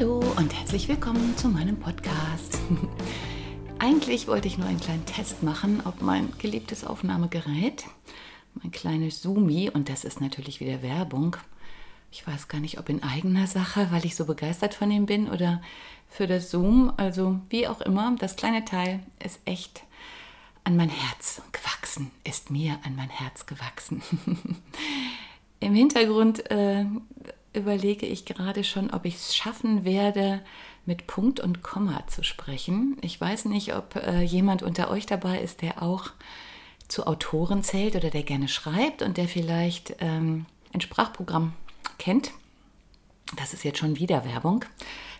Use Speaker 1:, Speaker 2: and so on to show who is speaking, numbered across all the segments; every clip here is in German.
Speaker 1: Hallo und herzlich willkommen zu meinem Podcast. Eigentlich wollte ich nur einen kleinen Test machen, ob mein geliebtes Aufnahmegerät, mein kleines Zoomi, und das ist natürlich wieder Werbung, ich weiß gar nicht, ob in eigener Sache, weil ich so begeistert von ihm bin oder für das Zoom, also wie auch immer, das kleine Teil ist echt an mein Herz gewachsen, ist mir an mein Herz gewachsen. Im Hintergrund äh, überlege ich gerade schon, ob ich es schaffen werde, mit Punkt und Komma zu sprechen. Ich weiß nicht, ob äh, jemand unter euch dabei ist, der auch zu Autoren zählt oder der gerne schreibt und der vielleicht ähm, ein Sprachprogramm kennt. Das ist jetzt schon wieder Werbung.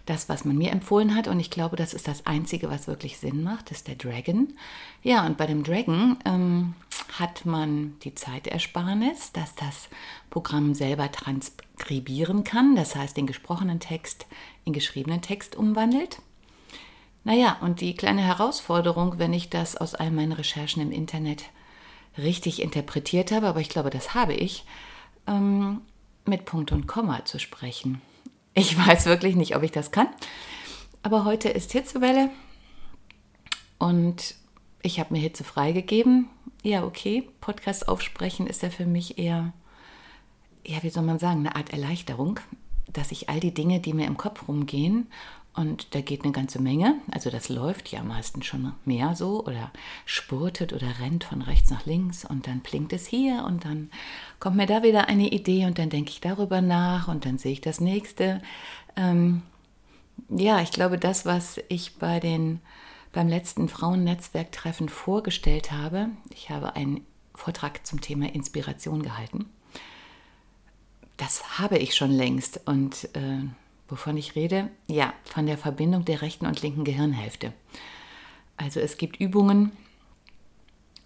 Speaker 1: Das, was man mir empfohlen hat, und ich glaube, das ist das Einzige, was wirklich Sinn macht, ist der Dragon. Ja, und bei dem Dragon ähm, hat man die Zeitersparnis, dass das Programm selber transkribieren kann, das heißt den gesprochenen Text in geschriebenen Text umwandelt. Naja, und die kleine Herausforderung, wenn ich das aus all meinen Recherchen im Internet richtig interpretiert habe, aber ich glaube, das habe ich, ähm, mit Punkt und Komma zu sprechen. Ich weiß wirklich nicht, ob ich das kann, aber heute ist Hitzewelle. Und ich habe mir Hitze freigegeben. Ja, okay, Podcast aufsprechen ist ja für mich eher, ja, wie soll man sagen, eine Art Erleichterung, dass ich all die Dinge, die mir im Kopf rumgehen, und da geht eine ganze Menge, also das läuft ja meistens schon mehr so oder spurtet oder rennt von rechts nach links und dann blinkt es hier und dann kommt mir da wieder eine Idee und dann denke ich darüber nach und dann sehe ich das nächste. Ähm, ja, ich glaube, das, was ich bei den beim letzten Frauennetzwerktreffen vorgestellt habe. Ich habe einen Vortrag zum Thema Inspiration gehalten. Das habe ich schon längst. Und äh, wovon ich rede? Ja, von der Verbindung der rechten und linken Gehirnhälfte. Also es gibt Übungen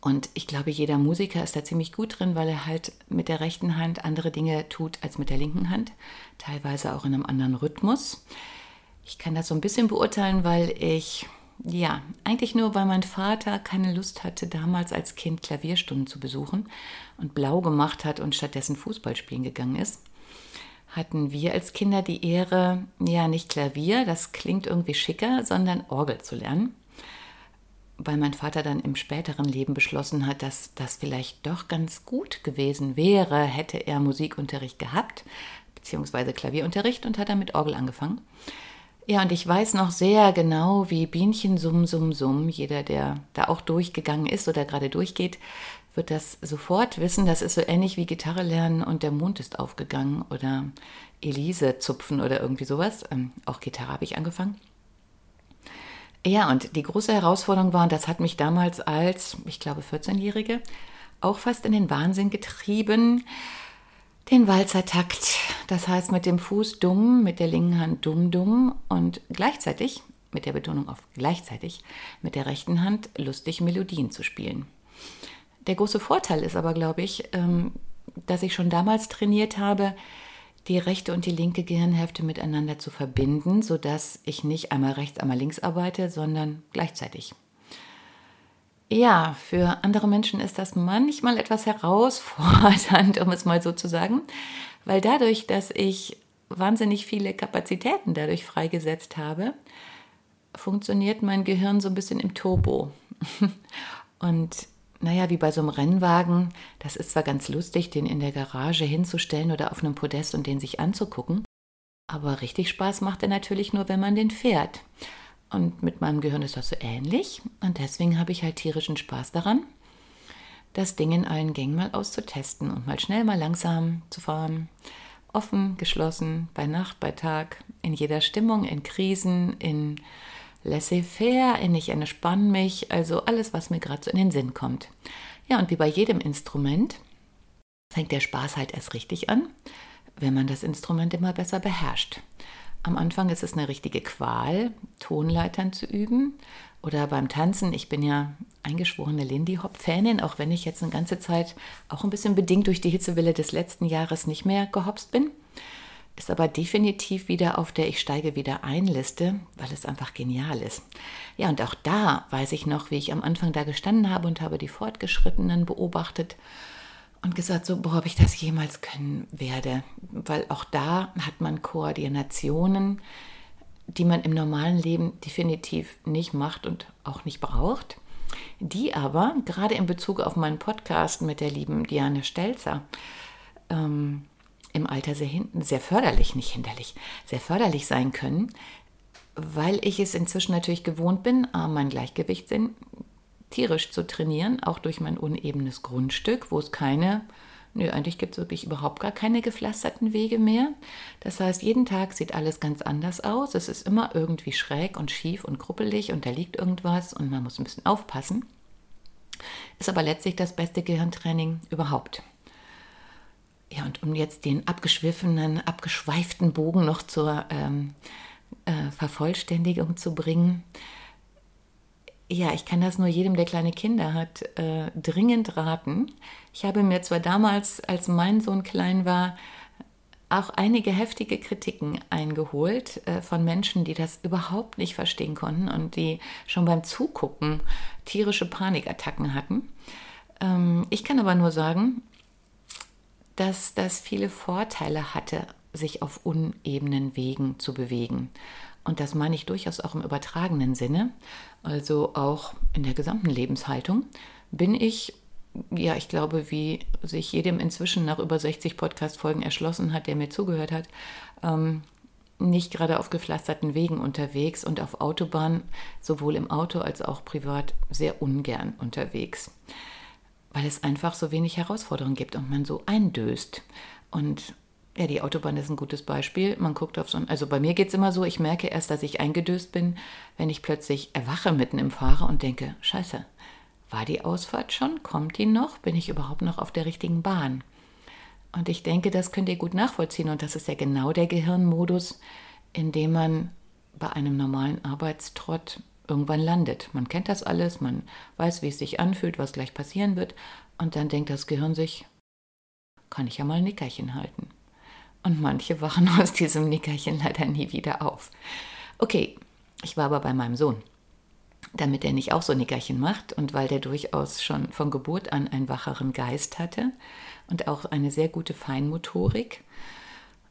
Speaker 1: und ich glaube, jeder Musiker ist da ziemlich gut drin, weil er halt mit der rechten Hand andere Dinge tut als mit der linken Hand, teilweise auch in einem anderen Rhythmus. Ich kann das so ein bisschen beurteilen, weil ich ja, eigentlich nur, weil mein Vater keine Lust hatte, damals als Kind Klavierstunden zu besuchen und blau gemacht hat und stattdessen Fußball spielen gegangen ist, hatten wir als Kinder die Ehre, ja, nicht Klavier, das klingt irgendwie schicker, sondern Orgel zu lernen. Weil mein Vater dann im späteren Leben beschlossen hat, dass das vielleicht doch ganz gut gewesen wäre, hätte er Musikunterricht gehabt, beziehungsweise Klavierunterricht und hat dann mit Orgel angefangen. Ja, und ich weiß noch sehr genau, wie Bienchen summ, summ, summ. Jeder, der da auch durchgegangen ist oder gerade durchgeht, wird das sofort wissen. Das ist so ähnlich wie Gitarre lernen und der Mond ist aufgegangen oder Elise zupfen oder irgendwie sowas. Ähm, auch Gitarre habe ich angefangen. Ja, und die große Herausforderung war, und das hat mich damals als, ich glaube, 14-Jährige auch fast in den Wahnsinn getrieben, den Walzertakt. Das heißt mit dem Fuß dumm, mit der linken Hand dumm, dumm und gleichzeitig, mit der Betonung auf gleichzeitig, mit der rechten Hand lustig Melodien zu spielen. Der große Vorteil ist aber, glaube ich, ähm, dass ich schon damals trainiert habe, die rechte und die linke Gehirnhälfte miteinander zu verbinden, sodass ich nicht einmal rechts, einmal links arbeite, sondern gleichzeitig. Ja, für andere Menschen ist das manchmal etwas herausfordernd, um es mal so zu sagen, weil dadurch, dass ich wahnsinnig viele Kapazitäten dadurch freigesetzt habe, funktioniert mein Gehirn so ein bisschen im Turbo. Und naja, wie bei so einem Rennwagen, das ist zwar ganz lustig, den in der Garage hinzustellen oder auf einem Podest und den sich anzugucken, aber richtig Spaß macht er natürlich nur, wenn man den fährt. Und mit meinem Gehirn ist das so ähnlich. Und deswegen habe ich halt tierischen Spaß daran, das Ding in allen Gängen mal auszutesten und mal schnell, mal langsam zu fahren. Offen, geschlossen, bei Nacht, bei Tag, in jeder Stimmung, in Krisen, in laissez-faire, in ich entspanne mich, also alles, was mir gerade so in den Sinn kommt. Ja, und wie bei jedem Instrument fängt der Spaß halt erst richtig an, wenn man das Instrument immer besser beherrscht. Am Anfang ist es eine richtige Qual, Tonleitern zu üben oder beim Tanzen. Ich bin ja eingeschworene Lindy Hop-Fanin, auch wenn ich jetzt eine ganze Zeit auch ein bisschen bedingt durch die Hitzewelle des letzten Jahres nicht mehr gehopst bin. Ist aber definitiv wieder auf der Ich steige wieder ein Liste, weil es einfach genial ist. Ja, und auch da weiß ich noch, wie ich am Anfang da gestanden habe und habe die Fortgeschrittenen beobachtet und gesagt, so, boah, ob ich das jemals können werde. Weil auch da hat man Koordinationen, die man im normalen Leben definitiv nicht macht und auch nicht braucht. Die aber, gerade in Bezug auf meinen Podcast mit der lieben Diane Stelzer, ähm, im Alter sehr hinten, sehr förderlich, nicht hinderlich, sehr förderlich sein können, weil ich es inzwischen natürlich gewohnt bin, mein Gleichgewichtssinn tierisch zu trainieren, auch durch mein unebenes Grundstück, wo es keine, nö, eigentlich gibt es wirklich überhaupt gar keine gepflasterten Wege mehr. Das heißt, jeden Tag sieht alles ganz anders aus. Es ist immer irgendwie schräg und schief und kruppelig und da liegt irgendwas und man muss ein bisschen aufpassen. Ist aber letztlich das beste Gehirntraining überhaupt. Ja, und um jetzt den abgeschwiffenen, abgeschweiften Bogen noch zur ähm, äh, Vervollständigung zu bringen, ja, ich kann das nur jedem, der kleine Kinder hat, äh, dringend raten. Ich habe mir zwar damals, als mein Sohn klein war, auch einige heftige Kritiken eingeholt äh, von Menschen, die das überhaupt nicht verstehen konnten und die schon beim Zugucken tierische Panikattacken hatten. Ähm, ich kann aber nur sagen, dass das viele Vorteile hatte, sich auf unebenen Wegen zu bewegen. Und das meine ich durchaus auch im übertragenen Sinne, also auch in der gesamten Lebenshaltung, bin ich, ja, ich glaube, wie sich jedem inzwischen nach über 60 Podcast-Folgen erschlossen hat, der mir zugehört hat, ähm, nicht gerade auf gepflasterten Wegen unterwegs und auf Autobahnen, sowohl im Auto als auch privat, sehr ungern unterwegs. Weil es einfach so wenig Herausforderungen gibt und man so eindöst. Und ja, die Autobahn ist ein gutes Beispiel. Man guckt auf so ein, also bei mir geht es immer so, ich merke erst, dass ich eingedöst bin, wenn ich plötzlich erwache mitten im Fahrer und denke, scheiße, war die Ausfahrt schon? Kommt die noch? Bin ich überhaupt noch auf der richtigen Bahn? Und ich denke, das könnt ihr gut nachvollziehen und das ist ja genau der Gehirnmodus, in dem man bei einem normalen Arbeitstrott irgendwann landet. Man kennt das alles, man weiß, wie es sich anfühlt, was gleich passieren wird und dann denkt das Gehirn sich, kann ich ja mal ein Nickerchen halten. Und manche wachen aus diesem Nickerchen leider nie wieder auf. Okay, ich war aber bei meinem Sohn. Damit er nicht auch so Nickerchen macht und weil der durchaus schon von Geburt an einen wacheren Geist hatte und auch eine sehr gute Feinmotorik,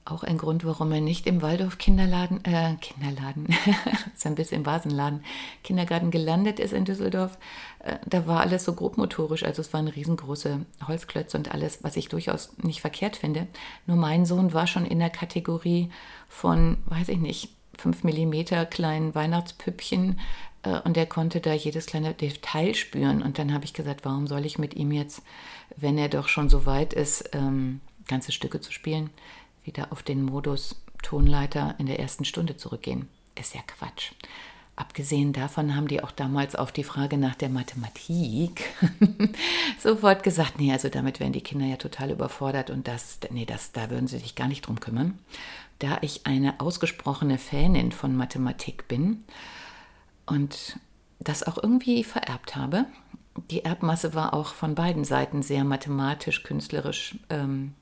Speaker 1: auch ein Grund, warum er nicht im Waldorf Kinderladen, äh, Kinderladen, ist ein bisschen Vasenladen, Kindergarten gelandet ist in Düsseldorf. Äh, da war alles so grobmotorisch, also es waren riesengroße Holzklötze und alles, was ich durchaus nicht verkehrt finde. Nur mein Sohn war schon in der Kategorie von, weiß ich nicht, 5 mm kleinen Weihnachtspüppchen äh, und er konnte da jedes kleine Detail spüren. Und dann habe ich gesagt, warum soll ich mit ihm jetzt, wenn er doch schon so weit ist, ähm, ganze Stücke zu spielen, wieder auf den Modus Tonleiter in der ersten Stunde zurückgehen. Ist ja Quatsch. Abgesehen davon haben die auch damals auf die Frage nach der Mathematik sofort gesagt, nee, also damit wären die Kinder ja total überfordert und das, nee, das, da würden sie sich gar nicht drum kümmern. Da ich eine ausgesprochene Fanin von Mathematik bin und das auch irgendwie vererbt habe, die Erbmasse war auch von beiden Seiten sehr mathematisch, künstlerisch ähm,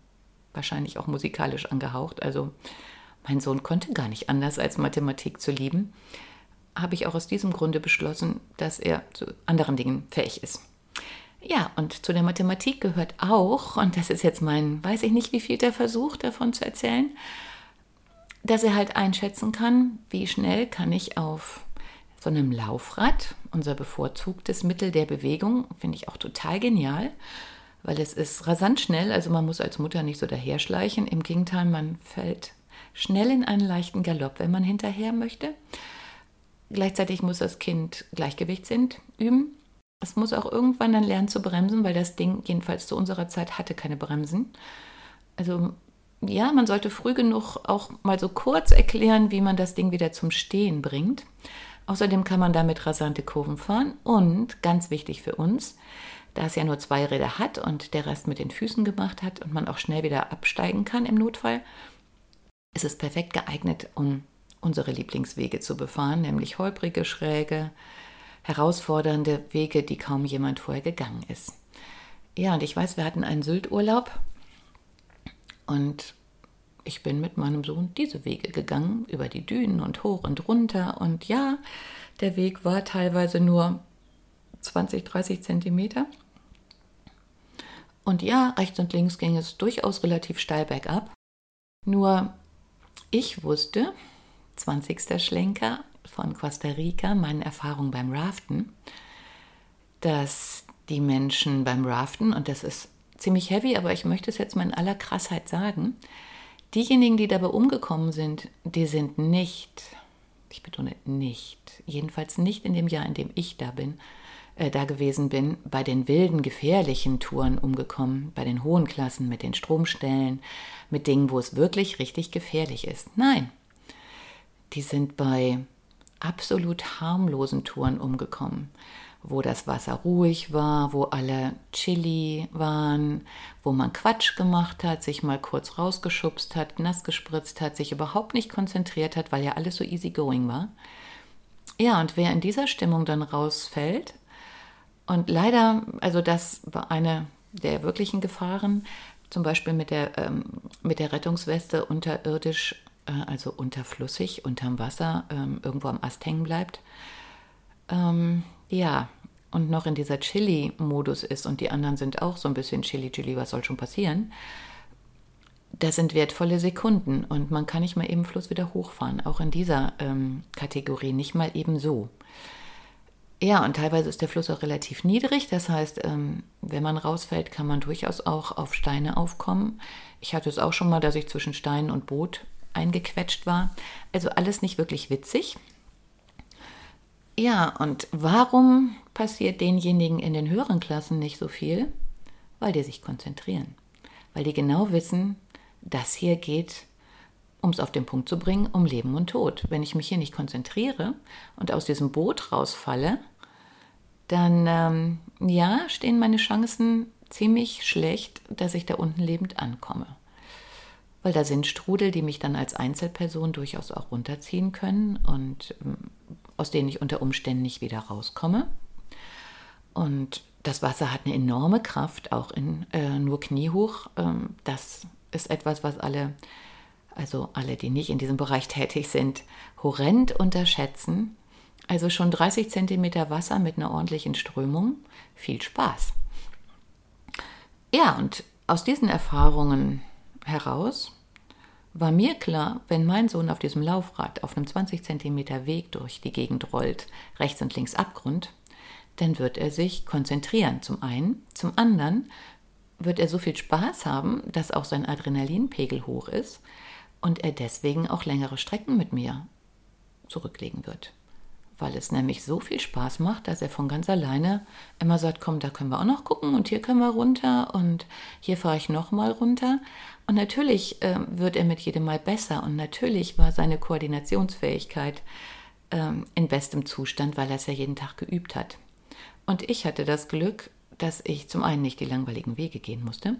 Speaker 1: wahrscheinlich auch musikalisch angehaucht. Also mein Sohn konnte gar nicht anders, als Mathematik zu lieben. Habe ich auch aus diesem Grunde beschlossen, dass er zu anderen Dingen fähig ist. Ja, und zu der Mathematik gehört auch, und das ist jetzt mein, weiß ich nicht, wie viel der Versuch davon zu erzählen, dass er halt einschätzen kann, wie schnell kann ich auf so einem Laufrad, unser bevorzugtes Mittel der Bewegung, finde ich auch total genial, weil es ist rasant schnell, also man muss als Mutter nicht so daherschleichen. Im Gegenteil, man fällt schnell in einen leichten Galopp, wenn man hinterher möchte. gleichzeitig muss das Kind Gleichgewichtssinn üben. Es muss auch irgendwann dann lernen zu bremsen, weil das Ding jedenfalls zu unserer Zeit hatte keine Bremsen. Also ja, man sollte früh genug auch mal so kurz erklären, wie man das Ding wieder zum Stehen bringt. Außerdem kann man damit rasante Kurven fahren und ganz wichtig für uns, da es ja nur zwei Räder hat und der Rest mit den Füßen gemacht hat und man auch schnell wieder absteigen kann im Notfall, ist es perfekt geeignet, um unsere Lieblingswege zu befahren, nämlich holprige, schräge, herausfordernde Wege, die kaum jemand vorher gegangen ist. Ja, und ich weiß, wir hatten einen Sylt-Urlaub und ich bin mit meinem Sohn diese Wege gegangen, über die Dünen und hoch und runter. Und ja, der Weg war teilweise nur 20, 30 Zentimeter. Und ja, rechts und links ging es durchaus relativ steil bergab. Nur ich wusste, 20. Schlenker von Costa Rica, meinen Erfahrungen beim Raften, dass die Menschen beim Raften, und das ist ziemlich heavy, aber ich möchte es jetzt mal in aller Krassheit sagen, diejenigen, die dabei umgekommen sind, die sind nicht, ich betone nicht, jedenfalls nicht in dem Jahr, in dem ich da bin, äh, da gewesen bin, bei den wilden, gefährlichen Touren umgekommen, bei den hohen Klassen mit den Stromstellen, mit Dingen, wo es wirklich richtig gefährlich ist. Nein, die sind bei absolut harmlosen Touren umgekommen, wo das Wasser ruhig war, wo alle Chili waren, wo man Quatsch gemacht hat, sich mal kurz rausgeschubst hat, nass gespritzt hat, sich überhaupt nicht konzentriert hat, weil ja alles so easy going war. Ja, und wer in dieser Stimmung dann rausfällt, und leider, also das war eine der wirklichen Gefahren, zum Beispiel mit der, ähm, mit der Rettungsweste unterirdisch, äh, also unterflüssig, unterm Wasser, ähm, irgendwo am Ast hängen bleibt. Ähm, ja, und noch in dieser Chili-Modus ist und die anderen sind auch so ein bisschen Chili-Chili, was soll schon passieren? Das sind wertvolle Sekunden und man kann nicht mal eben Fluss wieder hochfahren, auch in dieser ähm, Kategorie, nicht mal eben so. Ja, und teilweise ist der Fluss auch relativ niedrig. Das heißt, ähm, wenn man rausfällt, kann man durchaus auch auf Steine aufkommen. Ich hatte es auch schon mal, dass ich zwischen Stein und Boot eingequetscht war. Also alles nicht wirklich witzig. Ja, und warum passiert denjenigen in den höheren Klassen nicht so viel? Weil die sich konzentrieren. Weil die genau wissen, das hier geht, um es auf den Punkt zu bringen, um Leben und Tod. Wenn ich mich hier nicht konzentriere und aus diesem Boot rausfalle, dann ähm, ja, stehen meine Chancen ziemlich schlecht, dass ich da unten lebend ankomme. Weil da sind Strudel, die mich dann als Einzelperson durchaus auch runterziehen können und ähm, aus denen ich unter Umständen nicht wieder rauskomme. Und das Wasser hat eine enorme Kraft, auch in äh, nur kniehoch. Ähm, das ist etwas, was alle, also alle, die nicht in diesem Bereich tätig sind, horrend unterschätzen. Also schon 30 Zentimeter Wasser mit einer ordentlichen Strömung. Viel Spaß. Ja, und aus diesen Erfahrungen heraus war mir klar, wenn mein Sohn auf diesem Laufrad auf einem 20 Zentimeter Weg durch die Gegend rollt, rechts und links Abgrund, dann wird er sich konzentrieren. Zum einen, zum anderen wird er so viel Spaß haben, dass auch sein Adrenalinpegel hoch ist und er deswegen auch längere Strecken mit mir zurücklegen wird weil es nämlich so viel Spaß macht, dass er von ganz alleine immer sagt, komm, da können wir auch noch gucken und hier können wir runter und hier fahre ich noch mal runter. Und natürlich äh, wird er mit jedem Mal besser und natürlich war seine Koordinationsfähigkeit ähm, in bestem Zustand, weil er es ja jeden Tag geübt hat. Und ich hatte das Glück, dass ich zum einen nicht die langweiligen Wege gehen musste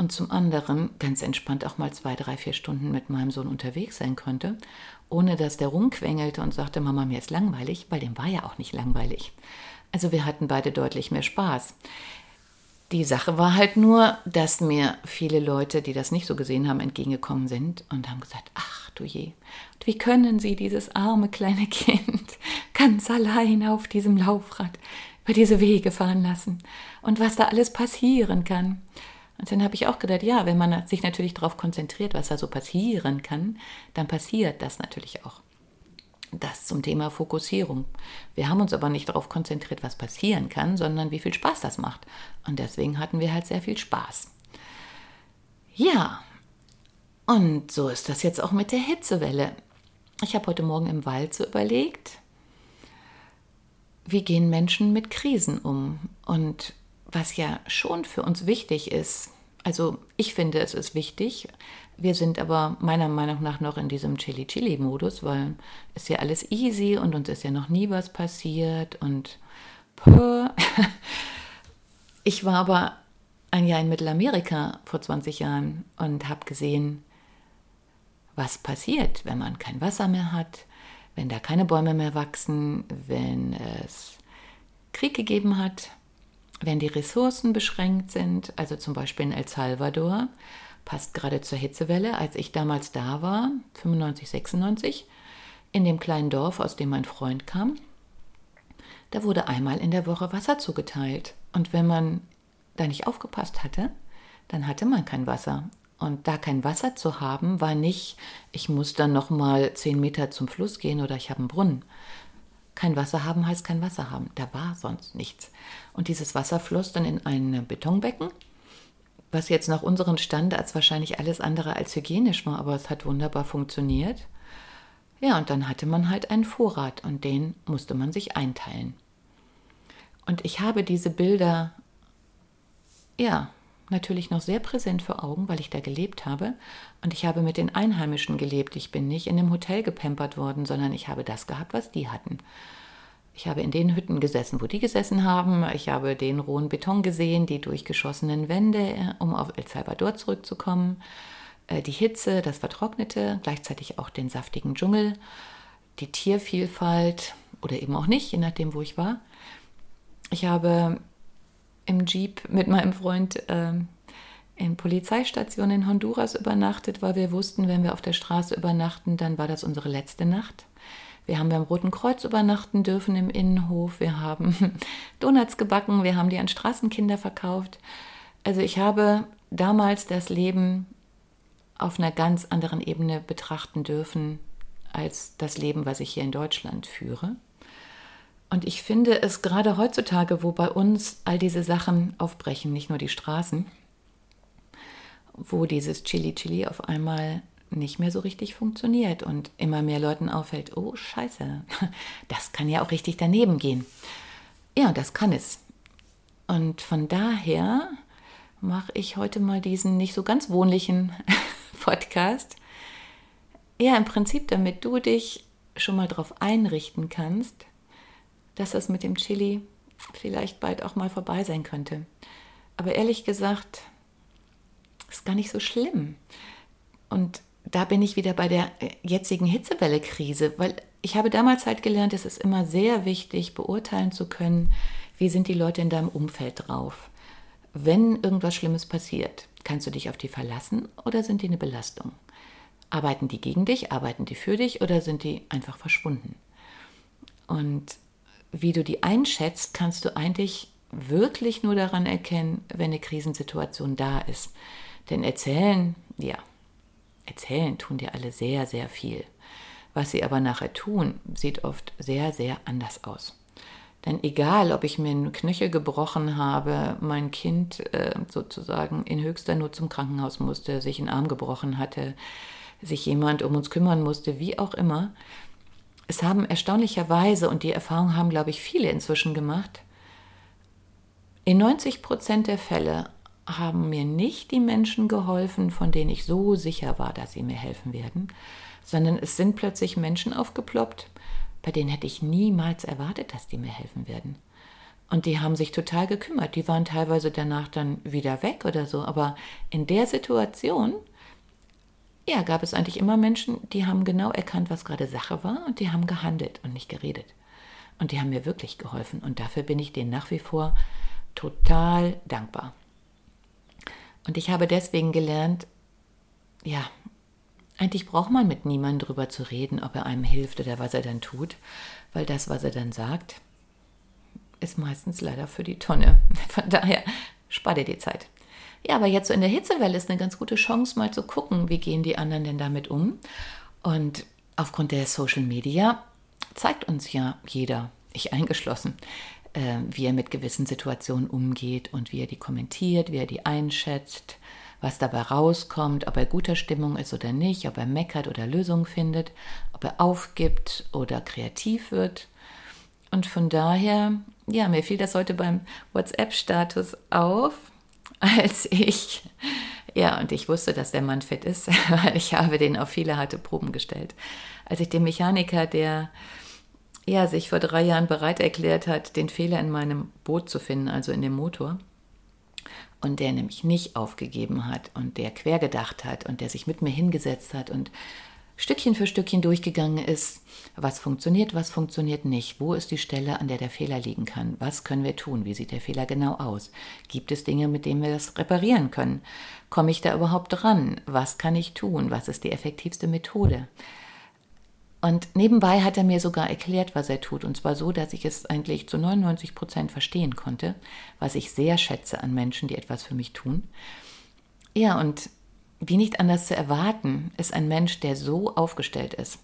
Speaker 1: und zum anderen ganz entspannt auch mal zwei, drei, vier Stunden mit meinem Sohn unterwegs sein konnte, ohne dass der rumquengelte und sagte, Mama, mir ist langweilig, weil dem war ja auch nicht langweilig. Also wir hatten beide deutlich mehr Spaß. Die Sache war halt nur, dass mir viele Leute, die das nicht so gesehen haben, entgegengekommen sind und haben gesagt, ach du je, wie können Sie dieses arme kleine Kind ganz allein auf diesem Laufrad über diese Wege fahren lassen und was da alles passieren kann. Und dann habe ich auch gedacht, ja, wenn man sich natürlich darauf konzentriert, was da so passieren kann, dann passiert das natürlich auch. Das zum Thema Fokussierung. Wir haben uns aber nicht darauf konzentriert, was passieren kann, sondern wie viel Spaß das macht. Und deswegen hatten wir halt sehr viel Spaß. Ja, und so ist das jetzt auch mit der Hitzewelle. ich habe heute Morgen im Wald so überlegt, wie gehen Menschen mit Krisen um? Und was ja schon für uns wichtig ist, also ich finde, es ist wichtig. Wir sind aber meiner Meinung nach noch in diesem Chili-Chili-Modus, weil es ja alles easy und uns ist ja noch nie was passiert und ich war aber ein Jahr in Mittelamerika vor 20 Jahren und habe gesehen, was passiert, wenn man kein Wasser mehr hat, wenn da keine Bäume mehr wachsen, wenn es Krieg gegeben hat, wenn die Ressourcen beschränkt sind, also zum Beispiel in El Salvador, passt gerade zur Hitzewelle, als ich damals da war, 95, 96, in dem kleinen Dorf, aus dem mein Freund kam, da wurde einmal in der Woche Wasser zugeteilt. Und wenn man da nicht aufgepasst hatte, dann hatte man kein Wasser. Und da kein Wasser zu haben, war nicht, ich muss dann noch mal zehn Meter zum Fluss gehen oder ich habe einen Brunnen. Kein Wasser haben heißt kein Wasser haben. Da war sonst nichts. Und dieses Wasser floss dann in ein Betonbecken, was jetzt nach unseren Standards wahrscheinlich alles andere als hygienisch war, aber es hat wunderbar funktioniert. Ja, und dann hatte man halt einen Vorrat und den musste man sich einteilen. Und ich habe diese Bilder, ja, natürlich noch sehr präsent vor Augen, weil ich da gelebt habe. Und ich habe mit den Einheimischen gelebt. Ich bin nicht in einem Hotel gepempert worden, sondern ich habe das gehabt, was die hatten. Ich habe in den Hütten gesessen, wo die gesessen haben. Ich habe den rohen Beton gesehen, die durchgeschossenen Wände, äh, um auf El Salvador zurückzukommen. Äh, die Hitze, das Vertrocknete, gleichzeitig auch den saftigen Dschungel, die Tiervielfalt oder eben auch nicht, je nachdem, wo ich war. Ich habe im Jeep mit meinem Freund äh, in Polizeistationen in Honduras übernachtet, weil wir wussten, wenn wir auf der Straße übernachten, dann war das unsere letzte Nacht. Wir haben beim Roten Kreuz übernachten dürfen im Innenhof. Wir haben Donuts gebacken. Wir haben die an Straßenkinder verkauft. Also ich habe damals das Leben auf einer ganz anderen Ebene betrachten dürfen als das Leben, was ich hier in Deutschland führe. Und ich finde es gerade heutzutage, wo bei uns all diese Sachen aufbrechen, nicht nur die Straßen, wo dieses Chili Chili auf einmal nicht mehr so richtig funktioniert und immer mehr Leuten auffällt, oh scheiße, das kann ja auch richtig daneben gehen. Ja, das kann es. Und von daher mache ich heute mal diesen nicht so ganz wohnlichen Podcast. Ja, im Prinzip, damit du dich schon mal darauf einrichten kannst, dass das mit dem Chili vielleicht bald auch mal vorbei sein könnte. Aber ehrlich gesagt, ist gar nicht so schlimm. Und da bin ich wieder bei der äh, jetzigen Hitzewelle-Krise, weil ich habe damals halt gelernt, es ist immer sehr wichtig, beurteilen zu können, wie sind die Leute in deinem Umfeld drauf. Wenn irgendwas Schlimmes passiert, kannst du dich auf die verlassen oder sind die eine Belastung? Arbeiten die gegen dich, arbeiten die für dich oder sind die einfach verschwunden? Und wie du die einschätzt, kannst du eigentlich wirklich nur daran erkennen, wenn eine Krisensituation da ist. Denn erzählen, ja, erzählen tun dir alle sehr, sehr viel. Was sie aber nachher tun, sieht oft sehr, sehr anders aus. Denn egal, ob ich mir einen Knöchel gebrochen habe, mein Kind äh, sozusagen in höchster Not zum Krankenhaus musste, sich einen Arm gebrochen hatte, sich jemand um uns kümmern musste, wie auch immer, es haben erstaunlicherweise, und die Erfahrung haben, glaube ich, viele inzwischen gemacht, in 90 Prozent der Fälle haben mir nicht die Menschen geholfen, von denen ich so sicher war, dass sie mir helfen werden, sondern es sind plötzlich Menschen aufgeploppt, bei denen hätte ich niemals erwartet, dass die mir helfen werden. Und die haben sich total gekümmert. Die waren teilweise danach dann wieder weg oder so. Aber in der Situation ja, gab es eigentlich immer Menschen, die haben genau erkannt, was gerade Sache war und die haben gehandelt und nicht geredet. Und die haben mir wirklich geholfen und dafür bin ich denen nach wie vor total dankbar. Und ich habe deswegen gelernt, ja, eigentlich braucht man mit niemandem darüber zu reden, ob er einem hilft oder was er dann tut, weil das, was er dann sagt, ist meistens leider für die Tonne. Von daher spar dir die Zeit. Ja, aber jetzt so in der Hitzewelle ist eine ganz gute Chance, mal zu gucken, wie gehen die anderen denn damit um. Und aufgrund der Social Media zeigt uns ja jeder, ich eingeschlossen, äh, wie er mit gewissen Situationen umgeht und wie er die kommentiert, wie er die einschätzt, was dabei rauskommt, ob er guter Stimmung ist oder nicht, ob er meckert oder Lösungen findet, ob er aufgibt oder kreativ wird. Und von daher, ja, mir fiel das heute beim WhatsApp-Status auf, als ich, ja, und ich wusste, dass der Mann fit ist, weil ich habe den auf viele harte Proben gestellt. Als ich den Mechaniker, der ja, sich vor drei Jahren bereit erklärt hat, den Fehler in meinem Boot zu finden, also in dem Motor, und der nämlich nicht aufgegeben hat und der quer gedacht hat und der sich mit mir hingesetzt hat und Stückchen für Stückchen durchgegangen ist, was funktioniert, was funktioniert nicht, wo ist die Stelle, an der der Fehler liegen kann, was können wir tun, wie sieht der Fehler genau aus, gibt es Dinge, mit denen wir das reparieren können, komme ich da überhaupt dran, was kann ich tun, was ist die effektivste Methode. Und nebenbei hat er mir sogar erklärt, was er tut, und zwar so, dass ich es eigentlich zu 99 Prozent verstehen konnte, was ich sehr schätze an Menschen, die etwas für mich tun. Ja, und wie nicht anders zu erwarten, ist ein Mensch, der so aufgestellt ist,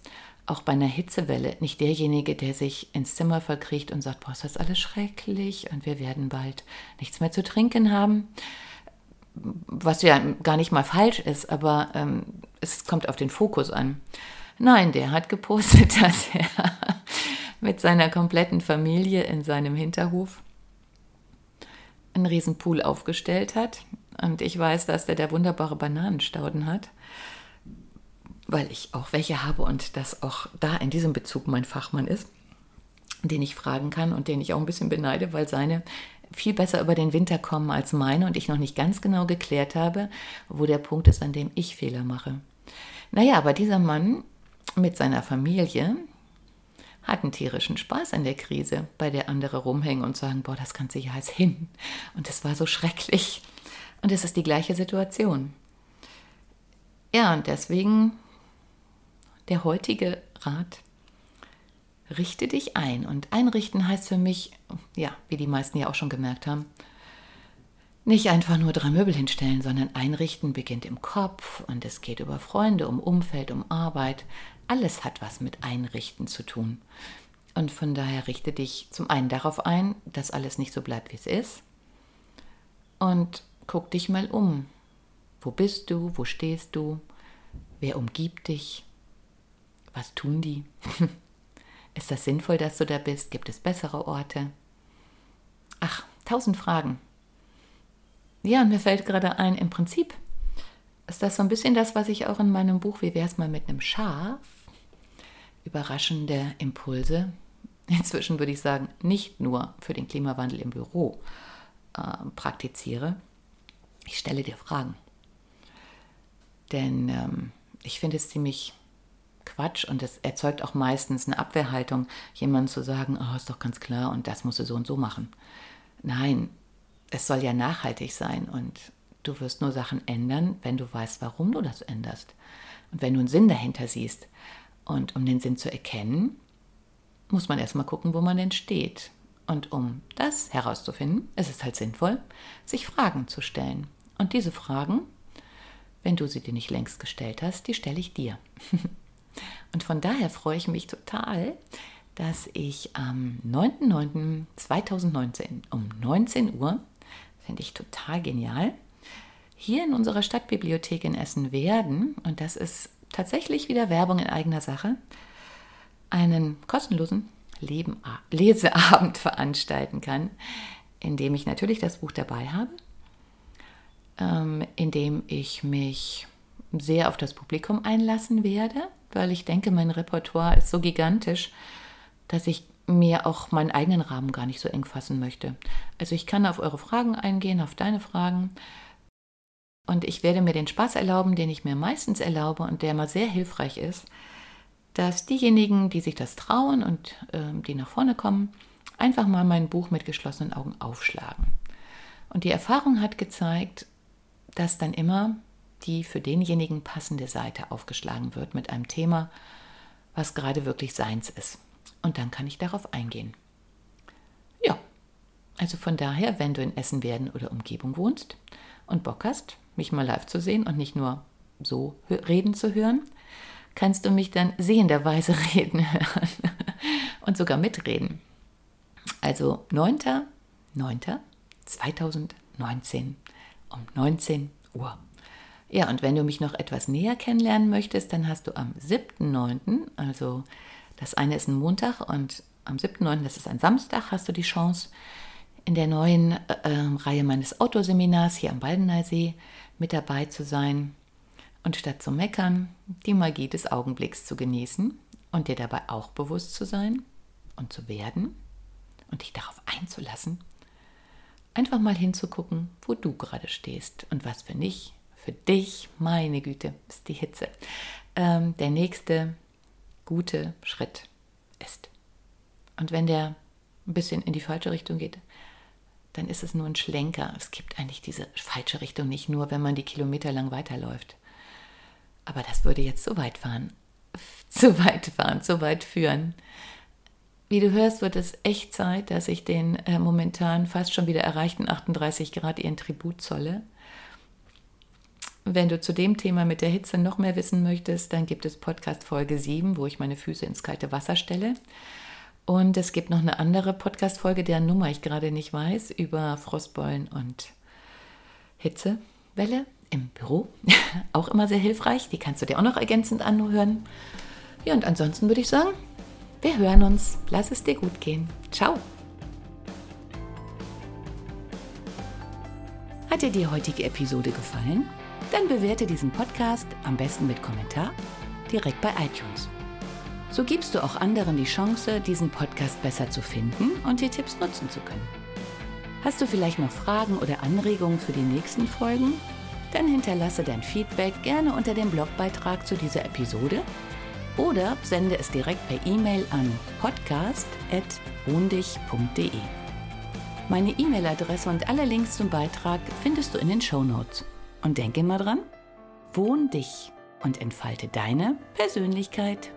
Speaker 1: auch bei einer Hitzewelle, nicht derjenige, der sich ins Zimmer verkriecht und sagt, boah, ist das alles schrecklich und wir werden bald nichts mehr zu trinken haben. Was ja gar nicht mal falsch ist, aber ähm, es kommt auf den Fokus an. Nein, der hat gepostet, dass er mit seiner kompletten Familie in seinem Hinterhof einen riesen Pool aufgestellt hat. Und ich weiß, dass der da wunderbare Bananenstauden hat, weil ich auch welche habe und das auch da in diesem Bezug mein Fachmann ist, den ich fragen kann und den ich auch ein bisschen beneide, weil seine viel besser über den Winter kommen als meine und ich noch nicht ganz genau geklärt habe, wo der Punkt ist, an dem ich Fehler mache. Naja, aber dieser Mann mit seiner Familie hatten tierischen Spaß an der Krise, bei der andere rumhängen und sagen, boah, das ganze Jahr ist hin. Und es war so schrecklich. Und es ist die gleiche Situation. Ja, und deswegen der heutige Rat, richte dich ein. Und einrichten heißt für mich, ja, wie die meisten ja auch schon gemerkt haben, nicht einfach nur drei Möbel hinstellen, sondern einrichten beginnt im Kopf und es geht über Freunde, um Umfeld, um Arbeit, alles hat was mit Einrichten zu tun. Und von daher richte dich zum einen darauf ein, dass alles nicht so bleibt, wie es ist. Und guck dich mal um. Wo bist du? Wo stehst du? Wer umgibt dich? Was tun die? ist das sinnvoll, dass du da bist? Gibt es bessere Orte? Ach, tausend Fragen. Ja, und mir fällt gerade ein, im Prinzip ist das so ein bisschen das, was ich auch in meinem Buch Wie wär's mal mit einem Schaf überraschende Impulse, inzwischen würde ich sagen, nicht nur für den Klimawandel im Büro äh, praktiziere. Ich stelle dir Fragen. Denn ähm, ich finde es ziemlich Quatsch und es erzeugt auch meistens eine Abwehrhaltung, jemandem zu sagen, oh, ist doch ganz klar und das musst du so und so machen. Nein, es soll ja nachhaltig sein und du wirst nur Sachen ändern, wenn du weißt, warum du das änderst. Und wenn du einen Sinn dahinter siehst. Und um den Sinn zu erkennen, muss man erstmal gucken, wo man denn steht. Und um das herauszufinden, ist es halt sinnvoll, sich Fragen zu stellen. Und diese Fragen, wenn du sie dir nicht längst gestellt hast, die stelle ich dir. Und von daher freue ich mich total, dass ich am 9.9.2019 um 19 Uhr, finde ich total genial, hier in unserer Stadtbibliothek in Essen werden, und das ist tatsächlich wieder Werbung in eigener Sache, einen kostenlosen Leben, Leseabend veranstalten kann, in dem ich natürlich das Buch dabei habe, ähm, in dem ich mich sehr auf das Publikum einlassen werde, weil ich denke, mein Repertoire ist so gigantisch, dass ich mir auch meinen eigenen Rahmen gar nicht so eng fassen möchte. Also ich kann auf eure Fragen eingehen, auf deine Fragen und ich werde mir den Spaß erlauben, den ich mir meistens erlaube und der immer sehr hilfreich ist, dass diejenigen, die sich das trauen und äh, die nach vorne kommen, einfach mal mein Buch mit geschlossenen Augen aufschlagen. Und die Erfahrung hat gezeigt, dass dann immer die für denjenigen passende Seite aufgeschlagen wird mit einem Thema, was gerade wirklich seins ist. Und dann kann ich darauf eingehen. Ja, also von daher, wenn du in Essen werden oder Umgebung wohnst und Bock hast, mich mal live zu sehen und nicht nur so reden zu hören, kannst du mich dann sehenderweise reden hören und sogar mitreden. Also 9.9.2019 um 19 Uhr. Ja, und wenn du mich noch etwas näher kennenlernen möchtest, dann hast du am 7.9., also das eine ist ein Montag und am 7.9., das ist ein Samstag, hast du die Chance, in der neuen äh, ähm, Reihe meines Autoseminars hier am Baldeneysee mit dabei zu sein und statt zu meckern, die Magie des Augenblicks zu genießen und dir dabei auch bewusst zu sein und zu werden und dich darauf einzulassen, einfach mal hinzugucken, wo du gerade stehst und was für dich, für dich, meine Güte, ist die Hitze, ähm, der nächste gute Schritt ist. Und wenn der ein bisschen in die falsche Richtung geht, dann ist es nur ein Schlenker. Es gibt eigentlich diese falsche Richtung nicht nur, wenn man die Kilometer lang weiterläuft. Aber das würde jetzt zu weit fahren. Zu weit fahren, zu weit führen. Wie du hörst, wird es echt Zeit, dass ich den äh, momentan fast schon wieder erreichten 38 Grad ihren Tribut zolle. Wenn du zu dem Thema mit der Hitze noch mehr wissen möchtest, dann gibt es Podcast Folge 7, wo ich meine Füße ins kalte Wasser stelle. Und es gibt noch eine andere Podcast-Folge, deren Nummer ich gerade nicht weiß, über Frostbeulen und Hitzewelle im Büro. auch immer sehr hilfreich. Die kannst du dir auch noch ergänzend anhören. Ja, und ansonsten würde ich sagen, wir hören uns. Lass es dir gut gehen. Ciao. Hat dir die heutige Episode gefallen? Dann bewerte diesen Podcast am besten mit Kommentar direkt bei iTunes. So gibst du auch anderen die Chance, diesen Podcast besser zu finden und die Tipps nutzen zu können. Hast du vielleicht noch Fragen oder Anregungen für die nächsten Folgen? Dann hinterlasse dein Feedback gerne unter dem Blogbeitrag zu dieser Episode oder sende es direkt per E-Mail an podcast.wohndich.de. Meine E-Mail-Adresse und alle Links zum Beitrag findest du in den Show Notes. Und denke immer dran, wohn dich und entfalte deine Persönlichkeit.